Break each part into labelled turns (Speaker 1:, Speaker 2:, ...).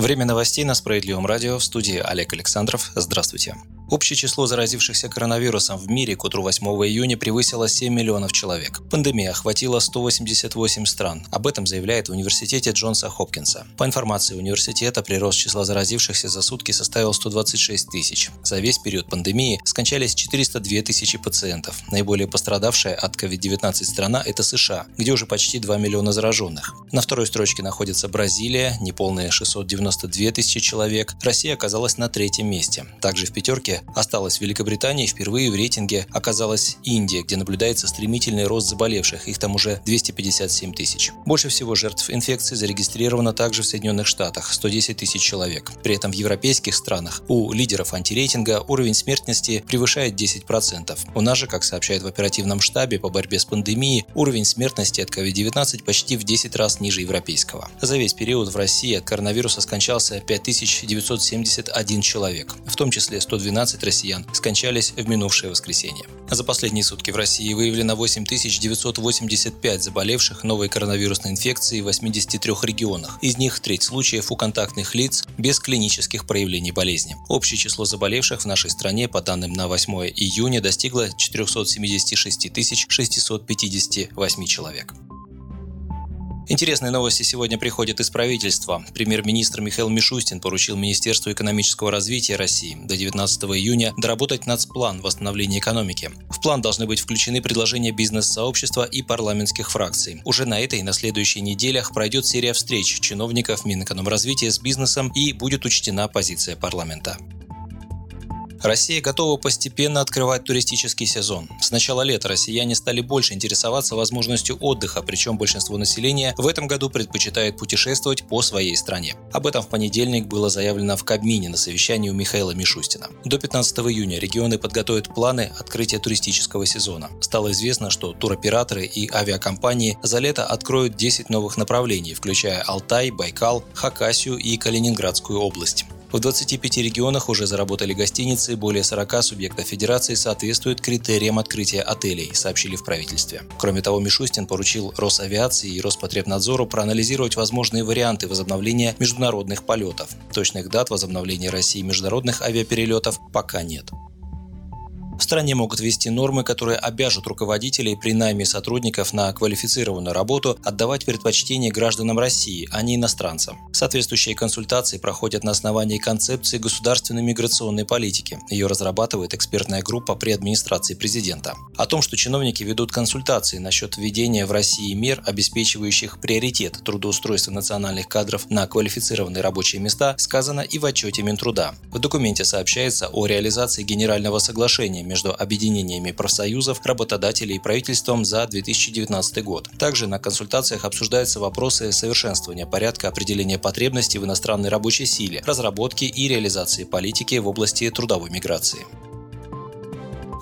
Speaker 1: Время новостей на Справедливом радио в студии Олег Александров. Здравствуйте. Общее число заразившихся коронавирусом в мире к утру 8 июня превысило 7 миллионов человек. Пандемия охватила 188 стран. Об этом заявляет в университете Джонса Хопкинса. По информации университета, прирост числа заразившихся за сутки составил 126 тысяч. За весь период пандемии скончались 402 тысячи пациентов. Наиболее пострадавшая от COVID-19 страна – это США, где уже почти 2 миллиона зараженных. На второй строчке находится Бразилия, неполные 692 тысячи человек. Россия оказалась на третьем месте. Также в пятерке осталась Великобритания, впервые в рейтинге оказалась Индия, где наблюдается стремительный рост заболевших, их там уже 257 тысяч. Больше всего жертв инфекции зарегистрировано также в Соединенных Штатах – 110 тысяч человек. При этом в европейских странах у лидеров антирейтинга уровень смертности превышает 10%. У нас же, как сообщают в оперативном штабе по борьбе с пандемией, уровень смертности от COVID-19 почти в 10 раз ниже европейского. За весь период в России от коронавируса скончался 5971 человек, в том числе 112 15 россиян скончались в минувшее воскресенье. За последние сутки в России выявлено 8985 заболевших новой коронавирусной инфекцией в 83 регионах. Из них треть случаев у контактных лиц без клинических проявлений болезни. Общее число заболевших в нашей стране по данным на 8 июня достигло 476 658 человек. Интересные новости сегодня приходят из правительства. Премьер-министр Михаил Мишустин поручил Министерству экономического развития России до 19 июня доработать нацплан восстановления экономики. В план должны быть включены предложения бизнес-сообщества и парламентских фракций. Уже на этой и на следующей неделях пройдет серия встреч чиновников Минэкономразвития с бизнесом и будет учтена позиция парламента. Россия готова постепенно открывать туристический сезон. С начала лета россияне стали больше интересоваться возможностью отдыха, причем большинство населения в этом году предпочитает путешествовать по своей стране. Об этом в понедельник было заявлено в Кабмине на совещании у Михаила Мишустина. До 15 июня регионы подготовят планы открытия туристического сезона. Стало известно, что туроператоры и авиакомпании за лето откроют 10 новых направлений, включая Алтай, Байкал, Хакасию и Калининградскую область. В 25 регионах уже заработали гостиницы, более 40 субъектов федерации соответствуют критериям открытия отелей, сообщили в правительстве. Кроме того, Мишустин поручил Росавиации и Роспотребнадзору проанализировать возможные варианты возобновления международных полетов. Точных дат возобновления России международных авиаперелетов пока нет. В стране могут ввести нормы, которые обяжут руководителей при найме сотрудников на квалифицированную работу отдавать предпочтение гражданам России, а не иностранцам. Соответствующие консультации проходят на основании концепции государственной миграционной политики. Ее разрабатывает экспертная группа при администрации президента. О том, что чиновники ведут консультации насчет введения в России мер, обеспечивающих приоритет трудоустройства национальных кадров на квалифицированные рабочие места, сказано и в отчете Минтруда. В документе сообщается о реализации Генерального соглашения между объединениями профсоюзов, работодателей и правительством за 2019 год. Также на консультациях обсуждаются вопросы совершенствования порядка определения потребностей в иностранной рабочей силе, разработки и реализации политики в области трудовой миграции.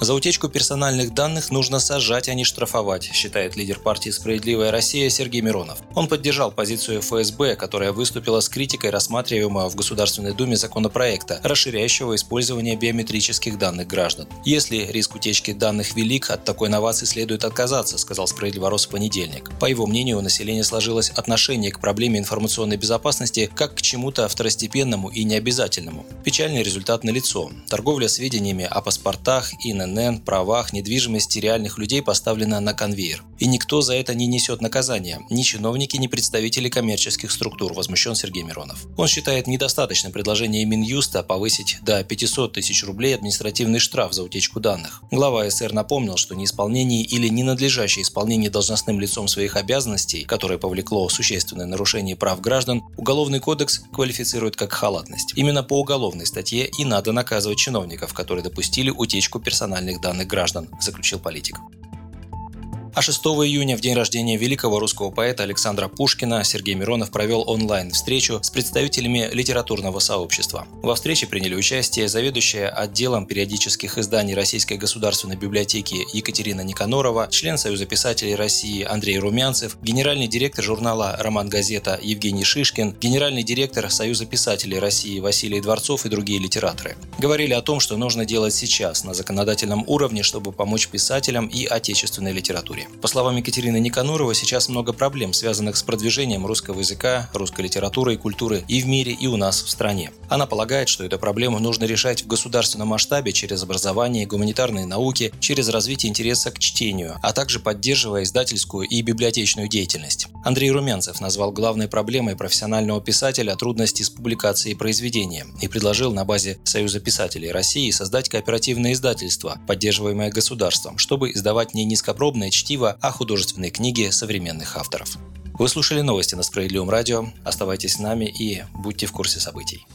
Speaker 1: За утечку персональных данных нужно сажать, а не штрафовать, считает лидер партии «Справедливая Россия» Сергей Миронов. Он поддержал позицию ФСБ, которая выступила с критикой рассматриваемого в Государственной Думе законопроекта, расширяющего использование биометрических данных граждан. Если риск утечки данных велик, от такой инновации следует отказаться, сказал «Справедливорос» в понедельник. По его мнению, у населения сложилось отношение к проблеме информационной безопасности как к чему-то второстепенному и необязательному. Печальный результат налицо. Торговля сведениями о паспортах и на ИНН, правах, недвижимости реальных людей поставлена на конвейер. И никто за это не несет наказания. Ни чиновники, ни представители коммерческих структур, возмущен Сергей Миронов. Он считает недостаточным предложение Минюста повысить до 500 тысяч рублей административный штраф за утечку данных. Глава СР напомнил, что неисполнение или ненадлежащее исполнение должностным лицом своих обязанностей, которое повлекло существенное нарушение прав граждан, Уголовный кодекс квалифицирует как халатность. Именно по уголовной статье и надо наказывать чиновников, которые допустили утечку персональных данных граждан, заключил политик. А 6 июня, в день рождения великого русского поэта Александра Пушкина, Сергей Миронов провел онлайн-встречу с представителями литературного сообщества. Во встрече приняли участие заведующая отделом периодических изданий Российской государственной библиотеки Екатерина Никанорова, член Союза писателей России Андрей Румянцев, генеральный директор журнала «Роман-газета» Евгений Шишкин, генеральный директор Союза писателей России Василий Дворцов и другие литераторы. Говорили о том, что нужно делать сейчас на законодательном уровне, чтобы помочь писателям и отечественной литературе. Литературе. По словам Екатерины Никанурова, сейчас много проблем, связанных с продвижением русского языка, русской литературы и культуры и в мире, и у нас в стране. Она полагает, что эту проблему нужно решать в государственном масштабе через образование, гуманитарные науки, через развитие интереса к чтению, а также поддерживая издательскую и библиотечную деятельность. Андрей Румянцев назвал главной проблемой профессионального писателя трудности с публикацией произведения и предложил на базе Союза писателей России создать кооперативное издательство, поддерживаемое государством, чтобы издавать не низкопробное чтиво, а художественные книги современных авторов. Вы слушали новости на Справедливом радио. Оставайтесь с нами и будьте в курсе событий.